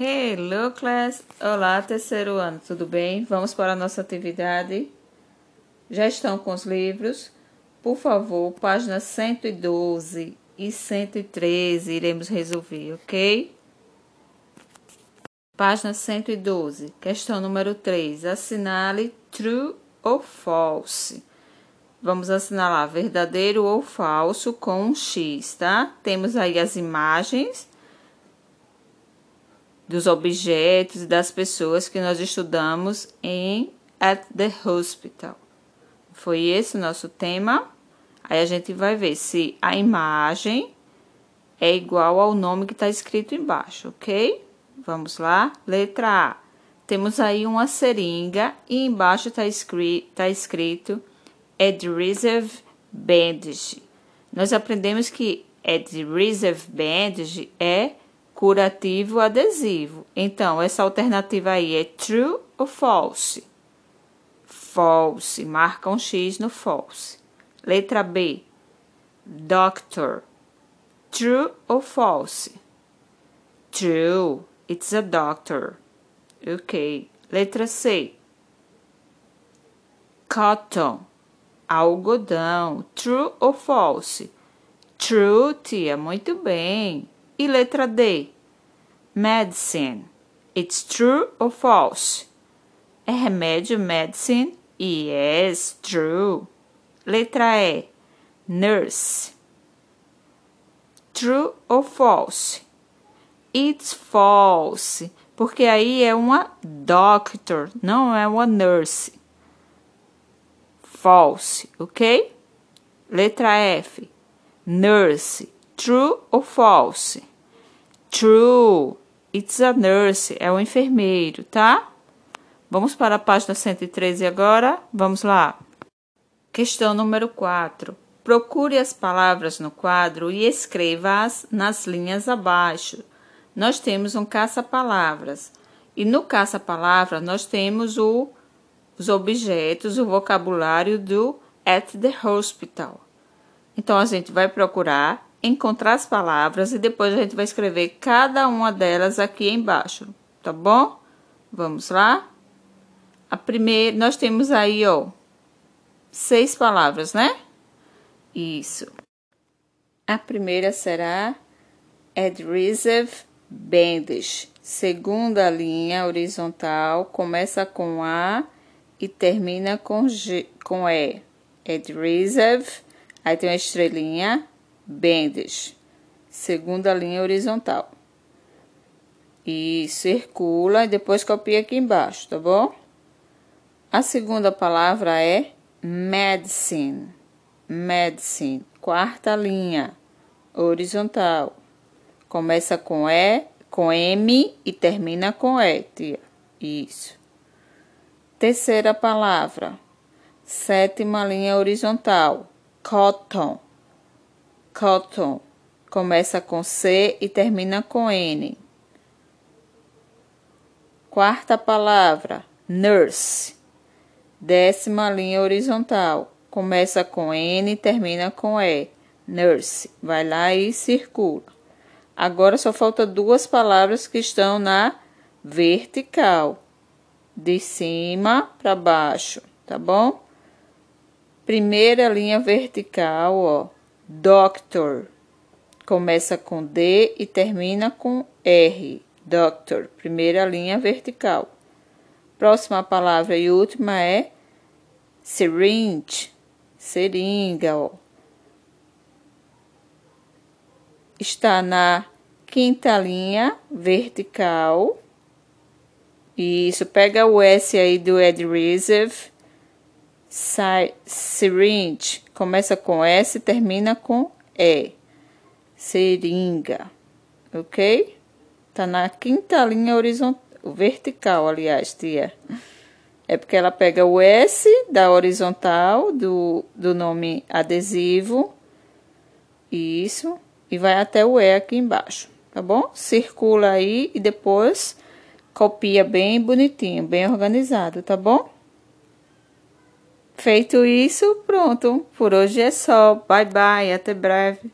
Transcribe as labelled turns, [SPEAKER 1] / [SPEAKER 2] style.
[SPEAKER 1] Hello, class! Olá, terceiro ano, tudo bem? Vamos para a nossa atividade. Já estão com os livros? Por favor, páginas 112 e 113 iremos resolver, ok? Página 112, questão número 3. Assinale true ou false. Vamos assinalar verdadeiro ou falso com um X, tá? Temos aí as imagens dos objetos e das pessoas que nós estudamos em At the Hospital. Foi esse o nosso tema. Aí a gente vai ver se a imagem é igual ao nome que está escrito embaixo, ok? Vamos lá. Letra A. Temos aí uma seringa e embaixo está escrito, tá escrito Adhesive Bandage. Nós aprendemos que Adhesive Bandage é curativo adesivo. Então, essa alternativa aí é true ou false? False. Marca um X no false. Letra B. Doctor. True ou false? True. It's a doctor. Ok. Letra C. Cotton. Algodão. True ou false? True, tia. Muito bem. E letra D. Medicine. It's true or false? É remédio medicine? Yes, true. Letra E. Nurse. True or false? It's false. Porque aí é uma doctor, não é uma nurse. False, ok? Letra F. Nurse. True ou false? True. It's a nurse. É o enfermeiro, tá? Vamos para a página 113 agora. Vamos lá. Questão número 4. Procure as palavras no quadro e escreva-as nas linhas abaixo. Nós temos um caça-palavras. E no caça-palavra nós temos o, os objetos, o vocabulário do at the hospital. Então a gente vai procurar encontrar as palavras e depois a gente vai escrever cada uma delas aqui embaixo, tá bom? Vamos lá? A primeira, nós temos aí, ó, seis palavras, né? Isso. A primeira será adhesive bandage. Segunda linha horizontal começa com A e termina com G, com E. Adhesive, aí tem uma estrelinha, Bendes, segunda linha horizontal. E circula e depois copia aqui embaixo, tá bom? A segunda palavra é medicine. Medicine, quarta linha horizontal. Começa com E, com M e termina com E, tia. Isso. Terceira palavra, sétima linha horizontal, cotton cotton. Começa com C e termina com N. Quarta palavra, nurse. Décima linha horizontal. Começa com N e termina com E. Nurse. Vai lá e circula. Agora só falta duas palavras que estão na vertical. De cima para baixo, tá bom? Primeira linha vertical, ó Doctor. Começa com D e termina com R. Doctor. Primeira linha vertical. Próxima palavra e última é syringe. Seringa, ó. Está na quinta linha vertical. Isso, pega o S aí do adhesive. Syringe Começa com S e termina com E. Seringa. Ok? Tá na quinta linha horizontal, vertical, aliás, tia. É porque ela pega o S da horizontal do, do nome adesivo. Isso. E vai até o E aqui embaixo. Tá bom? Circula aí e depois copia bem bonitinho, bem organizado, tá bom? Feito isso, pronto. Por hoje é só. Bye bye, até breve.